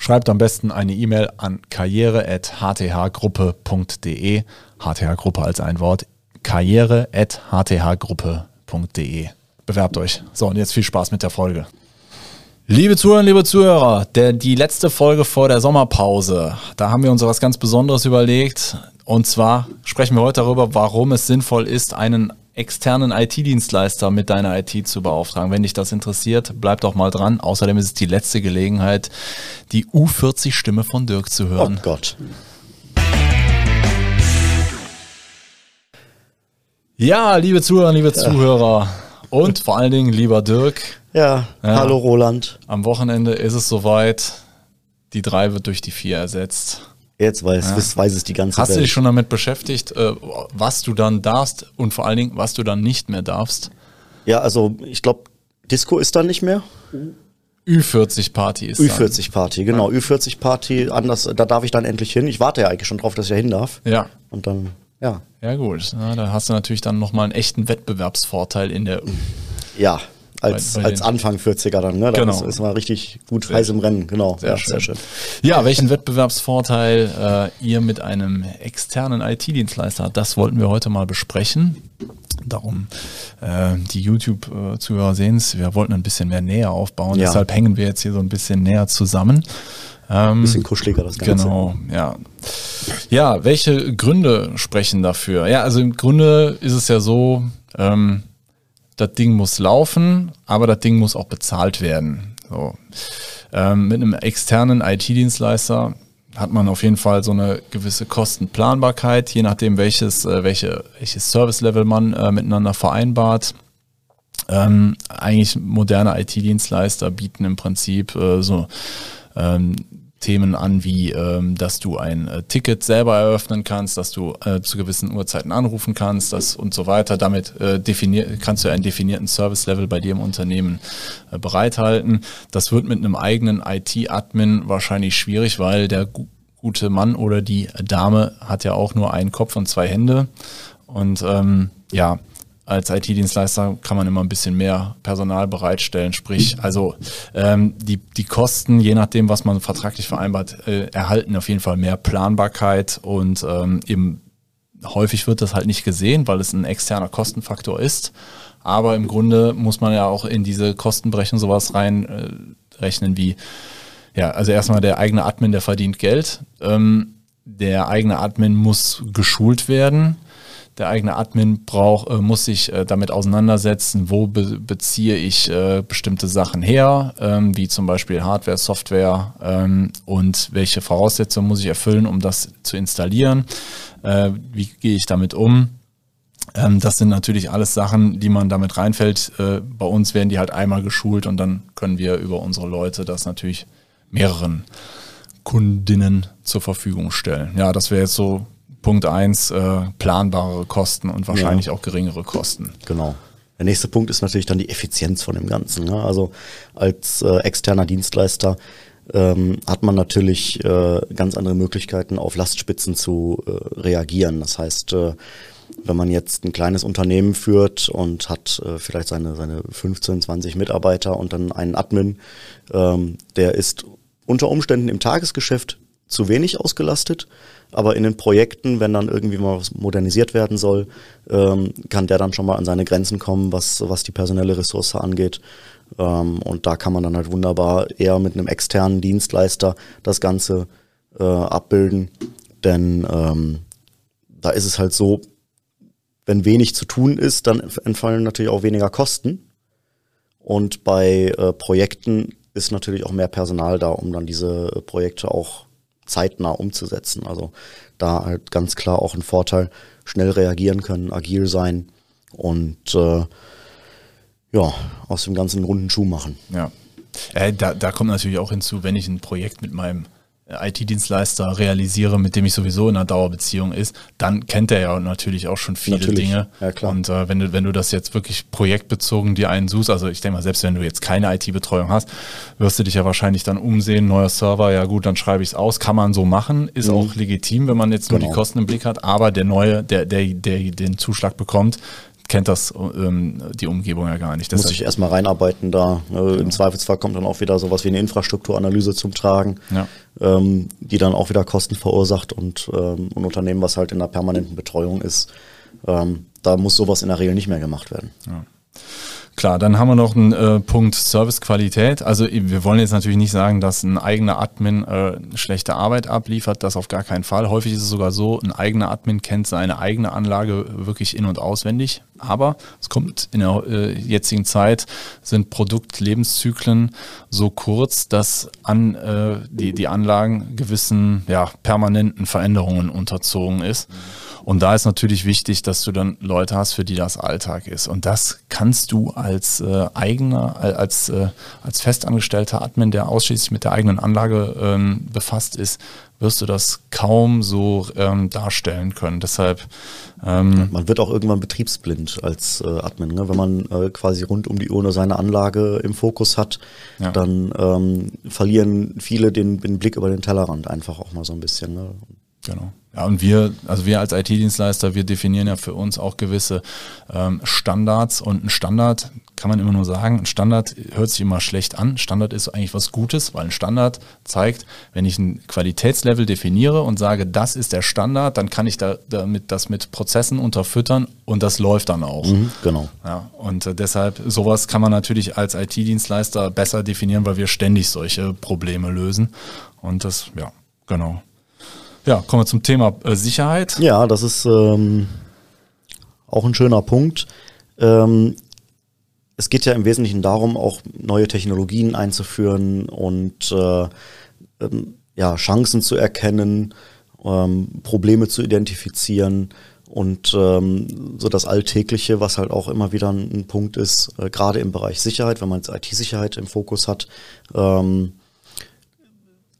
Schreibt am besten eine E-Mail an karriere.hthgruppe.de. HTH-Gruppe als ein Wort. karriere.hthgruppe.de. Bewerbt euch. So, und jetzt viel Spaß mit der Folge. Liebe Zuhörer, liebe Zuhörer, der, die letzte Folge vor der Sommerpause, da haben wir uns was ganz Besonderes überlegt. Und zwar sprechen wir heute darüber, warum es sinnvoll ist, einen externen IT-Dienstleister mit deiner IT zu beauftragen. Wenn dich das interessiert, bleib doch mal dran. Außerdem ist es die letzte Gelegenheit, die U40-Stimme von Dirk zu hören. Oh Gott. Ja, liebe Zuhörer, liebe ja. Zuhörer und vor allen Dingen lieber Dirk. Ja, ja, hallo Roland. Am Wochenende ist es soweit. Die 3 wird durch die 4 ersetzt. Jetzt weiß, ja. weiß es die ganze Hast Welt. du dich schon damit beschäftigt, äh, was du dann darfst und vor allen Dingen, was du dann nicht mehr darfst? Ja, also ich glaube, Disco ist dann nicht mehr. Ü40 Party ist Ü40 Party, genau. Ja. Ü40 Party, anders, da darf ich dann endlich hin. Ich warte ja eigentlich schon drauf, dass ich ja hin darf. Ja. Und dann, ja. Ja, gut. Na, da hast du natürlich dann nochmal einen echten Wettbewerbsvorteil in der. Ja, als, bei, bei als Anfang 40er dann, ne? Da genau. ist, mal richtig gut sehr heiß im Rennen, genau. Sehr, ja, schön. sehr schön. Ja, welchen Wettbewerbsvorteil äh, ihr mit einem externen IT-Dienstleister habt, das wollten wir heute mal besprechen. Darum, äh, die YouTube-Zuhörer sehen es, wir wollten ein bisschen mehr näher aufbauen, ja. deshalb hängen wir jetzt hier so ein bisschen näher zusammen. Ähm, bisschen kuscheliger das Ganze. Genau, ja. Ja, welche Gründe sprechen dafür? Ja, also im Grunde ist es ja so, ähm, das Ding muss laufen, aber das Ding muss auch bezahlt werden. So. Ähm, mit einem externen IT-Dienstleister hat man auf jeden Fall so eine gewisse Kostenplanbarkeit, je nachdem welches, äh, welche, welches Service-Level man äh, miteinander vereinbart. Ähm, eigentlich moderne IT-Dienstleister bieten im Prinzip äh, so ähm, Themen an, wie ähm, dass du ein äh, Ticket selber eröffnen kannst, dass du äh, zu gewissen Uhrzeiten anrufen kannst, das und so weiter. Damit äh, definier kannst du einen definierten Service-Level bei dir im Unternehmen äh, bereithalten. Das wird mit einem eigenen IT-Admin wahrscheinlich schwierig, weil der gu gute Mann oder die Dame hat ja auch nur einen Kopf und zwei Hände. Und ähm, ja, als IT-Dienstleister kann man immer ein bisschen mehr Personal bereitstellen. Sprich, also ähm, die, die Kosten, je nachdem, was man vertraglich vereinbart, äh, erhalten auf jeden Fall mehr Planbarkeit und ähm, eben häufig wird das halt nicht gesehen, weil es ein externer Kostenfaktor ist. Aber im Grunde muss man ja auch in diese Kostenberechnung sowas reinrechnen äh, wie, ja, also erstmal der eigene Admin, der verdient Geld. Ähm, der eigene Admin muss geschult werden der eigene Admin braucht, äh, muss sich äh, damit auseinandersetzen, wo be beziehe ich äh, bestimmte Sachen her, ähm, wie zum Beispiel Hardware, Software ähm, und welche Voraussetzungen muss ich erfüllen, um das zu installieren, äh, wie gehe ich damit um. Ähm, das sind natürlich alles Sachen, die man damit reinfällt. Äh, bei uns werden die halt einmal geschult und dann können wir über unsere Leute das natürlich mehreren Kundinnen zur Verfügung stellen. Ja, das wäre jetzt so Punkt 1, äh, planbare Kosten und wahrscheinlich ja. auch geringere Kosten. Genau. Der nächste Punkt ist natürlich dann die Effizienz von dem Ganzen. Ne? Also als äh, externer Dienstleister ähm, hat man natürlich äh, ganz andere Möglichkeiten, auf Lastspitzen zu äh, reagieren. Das heißt, äh, wenn man jetzt ein kleines Unternehmen führt und hat äh, vielleicht seine, seine 15, 20 Mitarbeiter und dann einen Admin, ähm, der ist unter Umständen im Tagesgeschäft zu wenig ausgelastet aber in den Projekten, wenn dann irgendwie mal was modernisiert werden soll, ähm, kann der dann schon mal an seine Grenzen kommen, was, was die personelle Ressource angeht. Ähm, und da kann man dann halt wunderbar eher mit einem externen Dienstleister das Ganze äh, abbilden. Denn ähm, da ist es halt so, wenn wenig zu tun ist, dann entfallen natürlich auch weniger Kosten. Und bei äh, Projekten ist natürlich auch mehr Personal da, um dann diese äh, Projekte auch zeitnah umzusetzen. Also da halt ganz klar auch ein Vorteil, schnell reagieren können, agil sein und äh, ja, aus dem ganzen runden Schuh machen. Ja. Äh, da, da kommt natürlich auch hinzu, wenn ich ein Projekt mit meinem IT-Dienstleister realisiere, mit dem ich sowieso in einer Dauerbeziehung ist, dann kennt er ja natürlich auch schon viele Natürlich. Dinge. Ja, klar. Und äh, wenn du, wenn du das jetzt wirklich projektbezogen dir einen suchst, also ich denke mal, selbst wenn du jetzt keine IT-Betreuung hast, wirst du dich ja wahrscheinlich dann umsehen, neuer Server, ja gut, dann schreibe ich es aus, kann man so machen, ist auch legitim, wenn man jetzt nur Genau. die Kosten im Blick hat, aber der neue, der, der, der den Zuschlag bekommt, kennt das ähm, die Umgebung ja gar nicht. muss Deshalb- ich erstmal reinarbeiten da. Äh, Im Zweifelsfall kommt dann auch wieder sowas wie eine Infrastrukturanalyse zum Tragen, Ja. ähm, die dann auch wieder Kosten verursacht und ähm, ein Unternehmen, was halt in einer permanenten Betreuung ist, ähm, da muss sowas in der Regel nicht mehr gemacht werden. Klar, dann haben wir noch einen äh, Punkt Servicequalität. Also wir wollen jetzt natürlich nicht sagen, dass ein eigener Admin äh, schlechte Arbeit abliefert, das auf gar keinen Fall. Häufig ist es sogar so, ein eigener Admin kennt seine eigene Anlage wirklich in- und auswendig. Aber es kommt in der äh, jetzigen Zeit, sind Produktlebenszyklen so kurz, dass an äh, die, die Anlagen gewissen ja, permanenten Veränderungen unterzogen ist. Und da ist natürlich wichtig, dass du dann Leute hast, für die das Alltag ist. Und das kannst du als äh, eigener, äh, als, äh, als festangestellter Admin, der ausschließlich mit der eigenen Anlage ähm, befasst ist, wirst du das kaum so ähm, darstellen können. Deshalb ähm, Man wird auch irgendwann betriebsblind als äh, Admin. Ne? Wenn man äh, quasi rund um die Uhr nur seine Anlage im Fokus hat, Ja. dann ähm, verlieren viele den, den Blick über den Tellerrand einfach auch mal so ein bisschen. Ne? Genau. Ja, und wir, also wir als IT-Dienstleister, wir definieren ja für uns auch gewisse ähm, Standards und ein Standard kann man immer nur sagen, ein Standard hört sich immer schlecht an. Standard ist eigentlich was Gutes, weil ein Standard zeigt, wenn ich ein Qualitätslevel definiere und sage, das ist der Standard, dann kann ich da, damit das mit Prozessen unterfüttern und das läuft dann auch. Mhm, genau. Ja, und äh, deshalb, sowas kann man natürlich als IT-Dienstleister besser definieren, weil wir ständig solche Probleme lösen. Und das, ja, genau. Ja, kommen wir zum Thema äh, Sicherheit. Ja, das ist ähm, auch ein schöner Punkt. Ähm, es geht ja im Wesentlichen darum, auch neue Technologien einzuführen und äh, ähm, ja, Chancen zu erkennen, ähm, Probleme zu identifizieren und ähm, so das Alltägliche, was halt auch immer wieder ein, ein Punkt ist, äh, gerade im Bereich Sicherheit, wenn man IT-Sicherheit im Fokus hat, ähm,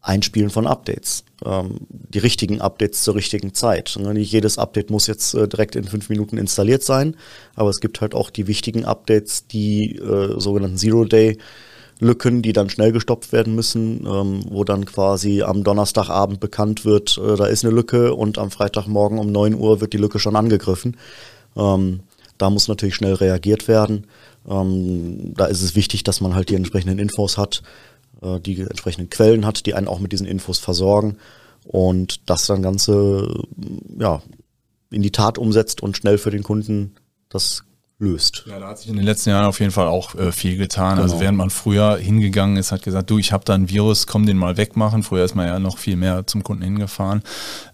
Einspielen von Updates. Ähm, die richtigen Updates zur richtigen Zeit. Ne, Nicht jedes Update muss jetzt äh, direkt in fünf Minuten installiert sein, aber es gibt halt auch die wichtigen Updates, die äh, sogenannten Zero-Day-Lücken, die dann schnell gestopft werden müssen, ähm, wo dann quasi am Donnerstagabend bekannt wird, äh, da ist eine Lücke und am Freitagmorgen um 9 Uhr wird die Lücke schon angegriffen. Ähm, da muss natürlich schnell reagiert werden. Ähm, da ist es wichtig, dass man halt die entsprechenden Infos hat, äh, die entsprechenden Quellen hat, die einen auch mit diesen Infos versorgen und das dann Ganze ja, in die Tat umsetzt und schnell für den Kunden das löst. Ja, da hat sich in den letzten Jahren auf jeden Fall auch äh, viel getan. Also Genau. während man früher hingegangen ist, hat gesagt, du, ich habe da ein Virus, komm den mal wegmachen. Früher ist man ja noch viel mehr zum Kunden hingefahren.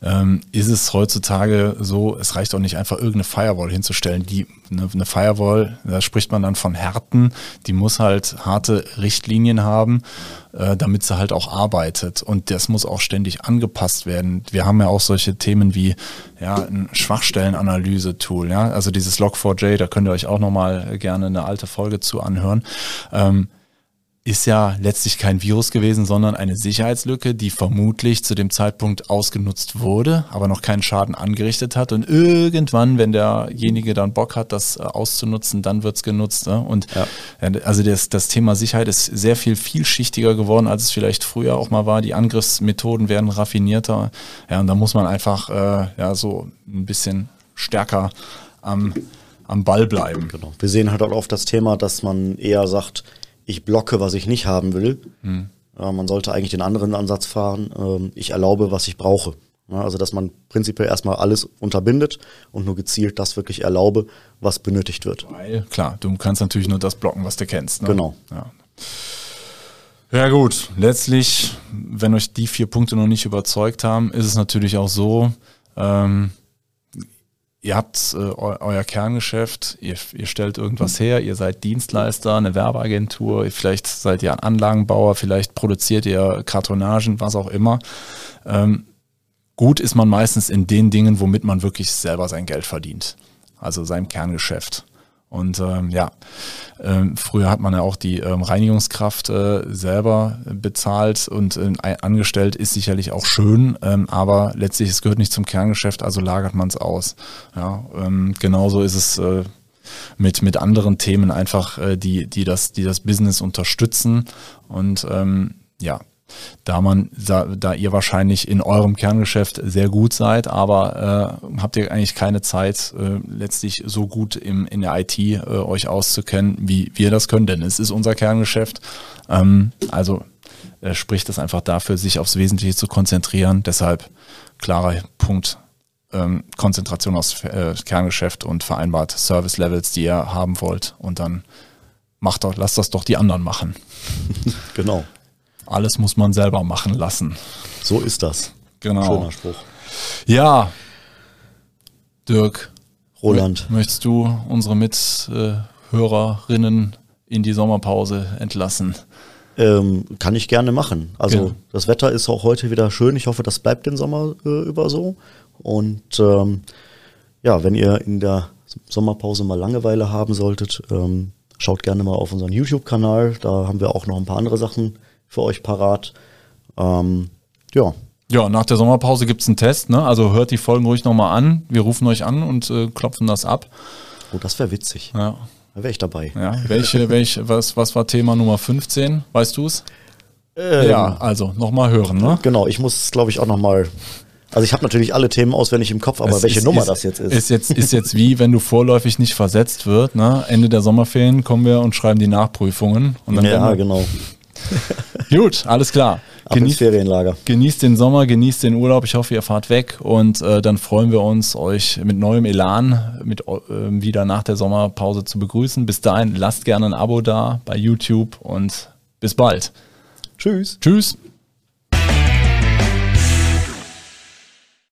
Ähm, ist es heutzutage so, es reicht auch nicht einfach irgendeine Firewall hinzustellen. Die eine, eine Firewall, da spricht man dann von Härten, die muss halt harte Richtlinien haben, äh, damit sie halt auch arbeitet. Und das muss auch ständig angepasst werden. Wir haben ja auch solche Themen wie ja, ein Schwachstellenanalyse-Tool, ja, also dieses Log4j, da könnt ihr euch auch nochmal gerne eine alte Folge zu anhören. Ähm, ist ja letztlich kein Virus gewesen, sondern eine Sicherheitslücke, die vermutlich zu dem Zeitpunkt ausgenutzt wurde, aber noch keinen Schaden angerichtet hat. Und irgendwann, wenn derjenige dann Bock hat, das äh, auszunutzen, dann wird's genutzt. Ne? Und Ja. ja, also das, das Thema Sicherheit ist sehr viel vielschichtiger geworden, als es vielleicht früher auch mal war. Die Angriffsmethoden werden raffinierter. Ja, und da muss man einfach äh, ja so ein bisschen stärker am, am Ball bleiben. Genau. Wir sehen halt auch oft das Thema, dass man eher sagt, ich blocke, was ich nicht haben will. Äh, man sollte eigentlich den anderen Ansatz fahren, ähm, ich erlaube, was ich brauche. Ja, also dass man prinzipiell erstmal alles unterbindet und nur gezielt das wirklich erlaube, was benötigt wird. Weil, klar, du kannst natürlich nur das blocken, was du kennst. Ne? Genau. Ja. ja gut, letztlich, wenn euch die vier Punkte noch nicht überzeugt haben, ist es natürlich auch so, ähm, ihr habt äh, eu euer Kerngeschäft, ihr, ihr stellt irgendwas her, ihr seid Dienstleister, eine Werbeagentur, vielleicht seid ihr ein Anlagenbauer, vielleicht produziert ihr Kartonagen, was auch immer. Ähm, gut ist man meistens in den Dingen, womit man wirklich selber sein Geld verdient. Also seinem Kerngeschäft. Und ähm, ja, ähm, früher hat man ja auch die ähm, Reinigungskraft äh, selber bezahlt und äh, angestellt, ist sicherlich auch schön, ähm, aber letztlich es gehört nicht zum Kerngeschäft, also lagert man es aus. Ja, ähm, genauso ist es äh, mit, mit anderen Themen einfach, äh, die, die, das, die das Business unterstützen. Und ähm, ja, da man, da, da ihr wahrscheinlich in eurem Kerngeschäft sehr gut seid, aber äh, habt ihr eigentlich keine Zeit, äh, letztlich so gut im, in der IT äh, euch auszukennen, wie wir das können, denn es ist unser Kerngeschäft. Ähm, also äh, spricht es einfach dafür, sich aufs Wesentliche zu konzentrieren. Deshalb klarer Punkt. Ähm, Konzentration aufs äh, Kerngeschäft und vereinbart Service Levels, die ihr haben wollt und dann macht doch, lasst das doch die anderen machen. genau. Alles muss man selber machen lassen. So ist das. Genau. Schöner Spruch. Ja, Dirk. Roland. Möchtest du unsere Mithörerinnen in die Sommerpause entlassen? Ähm, kann ich gerne machen. Also genau. das Wetter ist auch heute wieder schön. Ich hoffe, das bleibt den Sommer äh, über so. Und ähm, ja, wenn ihr in der Sommerpause mal Langeweile haben solltet, ähm, schaut gerne mal auf unseren YouTube-Kanal. Da haben wir auch noch ein paar andere Sachen für euch parat. Ähm, ja. Ja, nach der Sommerpause gibt es einen Test, ne? Also hört die Folgen ruhig nochmal an. Wir rufen euch an und äh, klopfen das ab. Oh, das wäre witzig. Ja. Da wäre ich dabei. Ja, welche, welche, was, was war Thema Nummer 15? Weißt du es? Ähm, ja, also nochmal hören, ne? Genau, ich muss glaube ich auch nochmal also ich habe natürlich alle Themen auswendig im Kopf, aber es welche ist, Nummer ist, das jetzt ist. Ist jetzt, ist jetzt wie, wenn du vorläufig nicht versetzt wird. Ne? Ende der Sommerferien kommen wir und schreiben die Nachprüfungen. Ja, genau. Gut, alles klar. Genießt, Ferienlager. genießt den Sommer, genießt den Urlaub. Ich hoffe, ihr fahrt weg und äh, dann freuen wir uns, euch mit neuem Elan mit, äh, wieder nach der Sommerpause zu begrüßen. Bis dahin, lasst gerne ein Abo da bei YouTube und bis bald. Tschüss. Tschüss.